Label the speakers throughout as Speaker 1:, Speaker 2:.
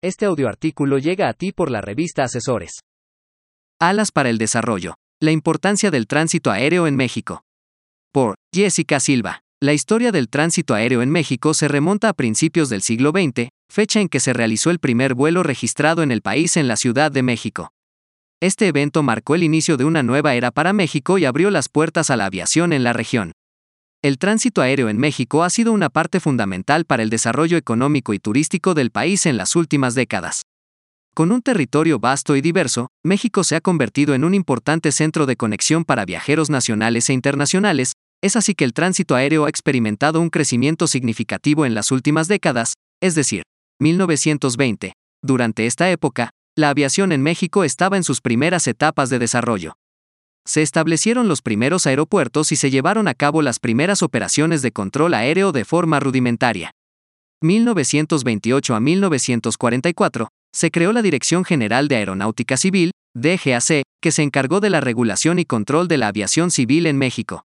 Speaker 1: Este audioartículo llega a ti por la revista Asesores.
Speaker 2: Alas para el desarrollo. La importancia del tránsito aéreo en México. Por Jessica Silva. La historia del tránsito aéreo en México se remonta a principios del siglo XX, fecha en que se realizó el primer vuelo registrado en el país en la Ciudad de México. Este evento marcó el inicio de una nueva era para México y abrió las puertas a la aviación en la región. El tránsito aéreo en México ha sido una parte fundamental para el desarrollo económico y turístico del país en las últimas décadas. Con un territorio vasto y diverso, México se ha convertido en un importante centro de conexión para viajeros nacionales e internacionales, es así que el tránsito aéreo ha experimentado un crecimiento significativo en las últimas décadas, es decir, 1920. Durante esta época, la aviación en México estaba en sus primeras etapas de desarrollo se establecieron los primeros aeropuertos y se llevaron a cabo las primeras operaciones de control aéreo de forma rudimentaria. 1928 a 1944, se creó la Dirección General de Aeronáutica Civil, DGAC, que se encargó de la regulación y control de la aviación civil en México.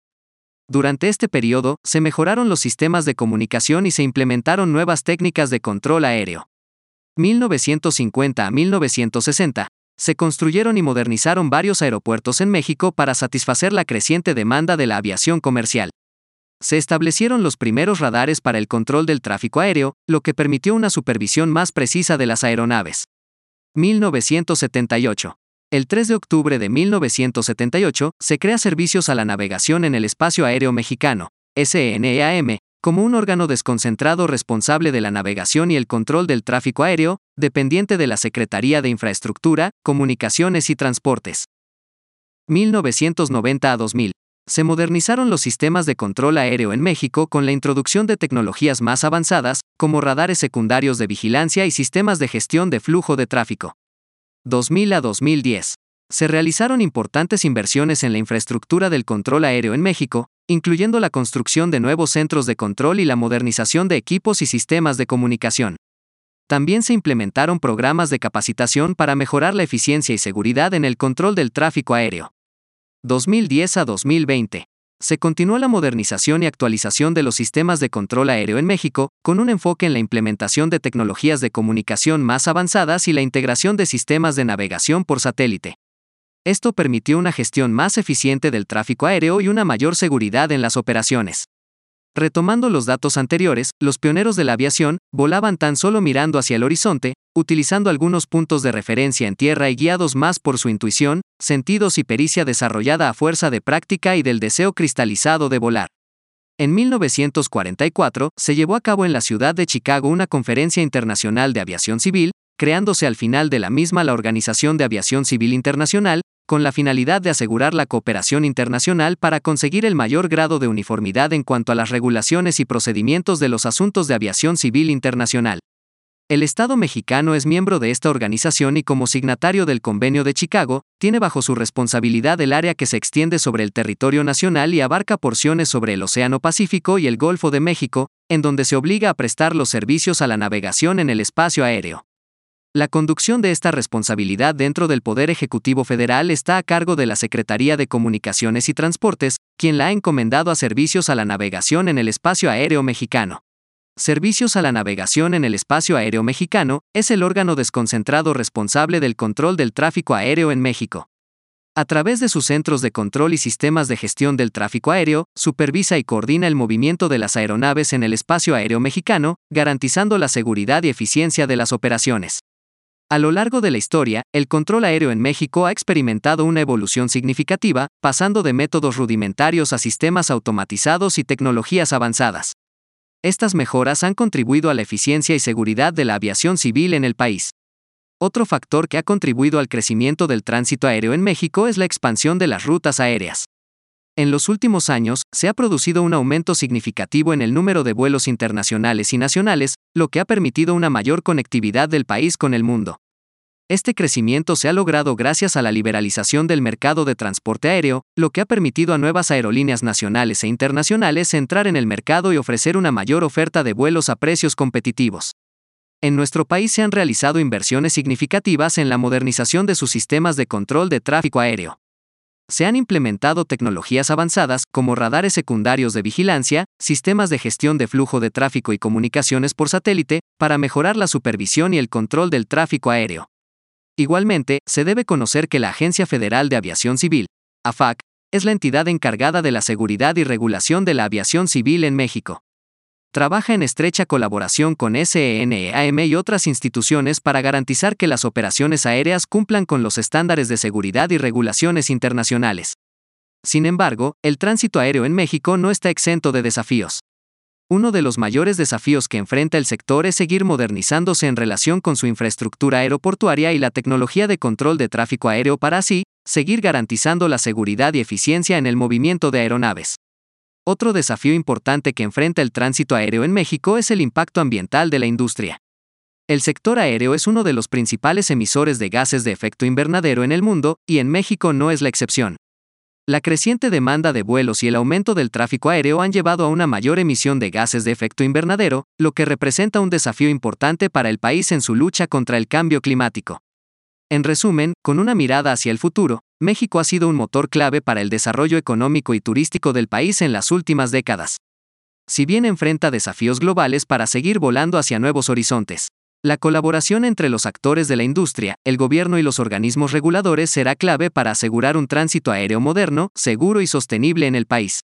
Speaker 2: Durante este periodo, se mejoraron los sistemas de comunicación y se implementaron nuevas técnicas de control aéreo. 1950 a 1960, se construyeron y modernizaron varios aeropuertos en México para satisfacer la creciente demanda de la aviación comercial. Se establecieron los primeros radares para el control del tráfico aéreo, lo que permitió una supervisión más precisa de las aeronaves. 1978. El 3 de octubre de 1978, se crea Servicios a la Navegación en el Espacio Aéreo Mexicano, SNEAM, como un órgano desconcentrado responsable de la navegación y el control del tráfico aéreo, dependiente de la Secretaría de Infraestructura, Comunicaciones y Transportes. 1990 a 2000. Se modernizaron los sistemas de control aéreo en México con la introducción de tecnologías más avanzadas, como radares secundarios de vigilancia y sistemas de gestión de flujo de tráfico. 2000 a 2010 se realizaron importantes inversiones en la infraestructura del control aéreo en México, incluyendo la construcción de nuevos centros de control y la modernización de equipos y sistemas de comunicación. También se implementaron programas de capacitación para mejorar la eficiencia y seguridad en el control del tráfico aéreo. 2010 a 2020. Se continuó la modernización y actualización de los sistemas de control aéreo en México, con un enfoque en la implementación de tecnologías de comunicación más avanzadas y la integración de sistemas de navegación por satélite. Esto permitió una gestión más eficiente del tráfico aéreo y una mayor seguridad en las operaciones. Retomando los datos anteriores, los pioneros de la aviación volaban tan solo mirando hacia el horizonte, utilizando algunos puntos de referencia en tierra y guiados más por su intuición, sentidos y pericia desarrollada a fuerza de práctica y del deseo cristalizado de volar. En 1944, se llevó a cabo en la ciudad de Chicago una conferencia internacional de aviación civil, creándose al final de la misma la Organización de Aviación Civil Internacional, con la finalidad de asegurar la cooperación internacional para conseguir el mayor grado de uniformidad en cuanto a las regulaciones y procedimientos de los asuntos de aviación civil internacional. El Estado mexicano es miembro de esta organización y como signatario del Convenio de Chicago, tiene bajo su responsabilidad el área que se extiende sobre el territorio nacional y abarca porciones sobre el Océano Pacífico y el Golfo de México, en donde se obliga a prestar los servicios a la navegación en el espacio aéreo. La conducción de esta responsabilidad dentro del Poder Ejecutivo Federal está a cargo de la Secretaría de Comunicaciones y Transportes, quien la ha encomendado a Servicios a la Navegación en el Espacio Aéreo Mexicano. Servicios a la Navegación en el Espacio Aéreo Mexicano es el órgano desconcentrado responsable del control del tráfico aéreo en México. A través de sus centros de control y sistemas de gestión del tráfico aéreo, supervisa y coordina el movimiento de las aeronaves en el espacio aéreo mexicano, garantizando la seguridad y eficiencia de las operaciones. A lo largo de la historia, el control aéreo en México ha experimentado una evolución significativa, pasando de métodos rudimentarios a sistemas automatizados y tecnologías avanzadas. Estas mejoras han contribuido a la eficiencia y seguridad de la aviación civil en el país. Otro factor que ha contribuido al crecimiento del tránsito aéreo en México es la expansión de las rutas aéreas. En los últimos años, se ha producido un aumento significativo en el número de vuelos internacionales y nacionales, lo que ha permitido una mayor conectividad del país con el mundo. Este crecimiento se ha logrado gracias a la liberalización del mercado de transporte aéreo, lo que ha permitido a nuevas aerolíneas nacionales e internacionales entrar en el mercado y ofrecer una mayor oferta de vuelos a precios competitivos. En nuestro país se han realizado inversiones significativas en la modernización de sus sistemas de control de tráfico aéreo se han implementado tecnologías avanzadas como radares secundarios de vigilancia, sistemas de gestión de flujo de tráfico y comunicaciones por satélite, para mejorar la supervisión y el control del tráfico aéreo. Igualmente, se debe conocer que la Agencia Federal de Aviación Civil, AFAC, es la entidad encargada de la seguridad y regulación de la aviación civil en México. Trabaja en estrecha colaboración con SENEAM y otras instituciones para garantizar que las operaciones aéreas cumplan con los estándares de seguridad y regulaciones internacionales. Sin embargo, el tránsito aéreo en México no está exento de desafíos. Uno de los mayores desafíos que enfrenta el sector es seguir modernizándose en relación con su infraestructura aeroportuaria y la tecnología de control de tráfico aéreo para así, seguir garantizando la seguridad y eficiencia en el movimiento de aeronaves. Otro desafío importante que enfrenta el tránsito aéreo en México es el impacto ambiental de la industria. El sector aéreo es uno de los principales emisores de gases de efecto invernadero en el mundo, y en México no es la excepción. La creciente demanda de vuelos y el aumento del tráfico aéreo han llevado a una mayor emisión de gases de efecto invernadero, lo que representa un desafío importante para el país en su lucha contra el cambio climático. En resumen, con una mirada hacia el futuro, México ha sido un motor clave para el desarrollo económico y turístico del país en las últimas décadas. Si bien enfrenta desafíos globales para seguir volando hacia nuevos horizontes, la colaboración entre los actores de la industria, el gobierno y los organismos reguladores será clave para asegurar un tránsito aéreo moderno, seguro y sostenible en el país.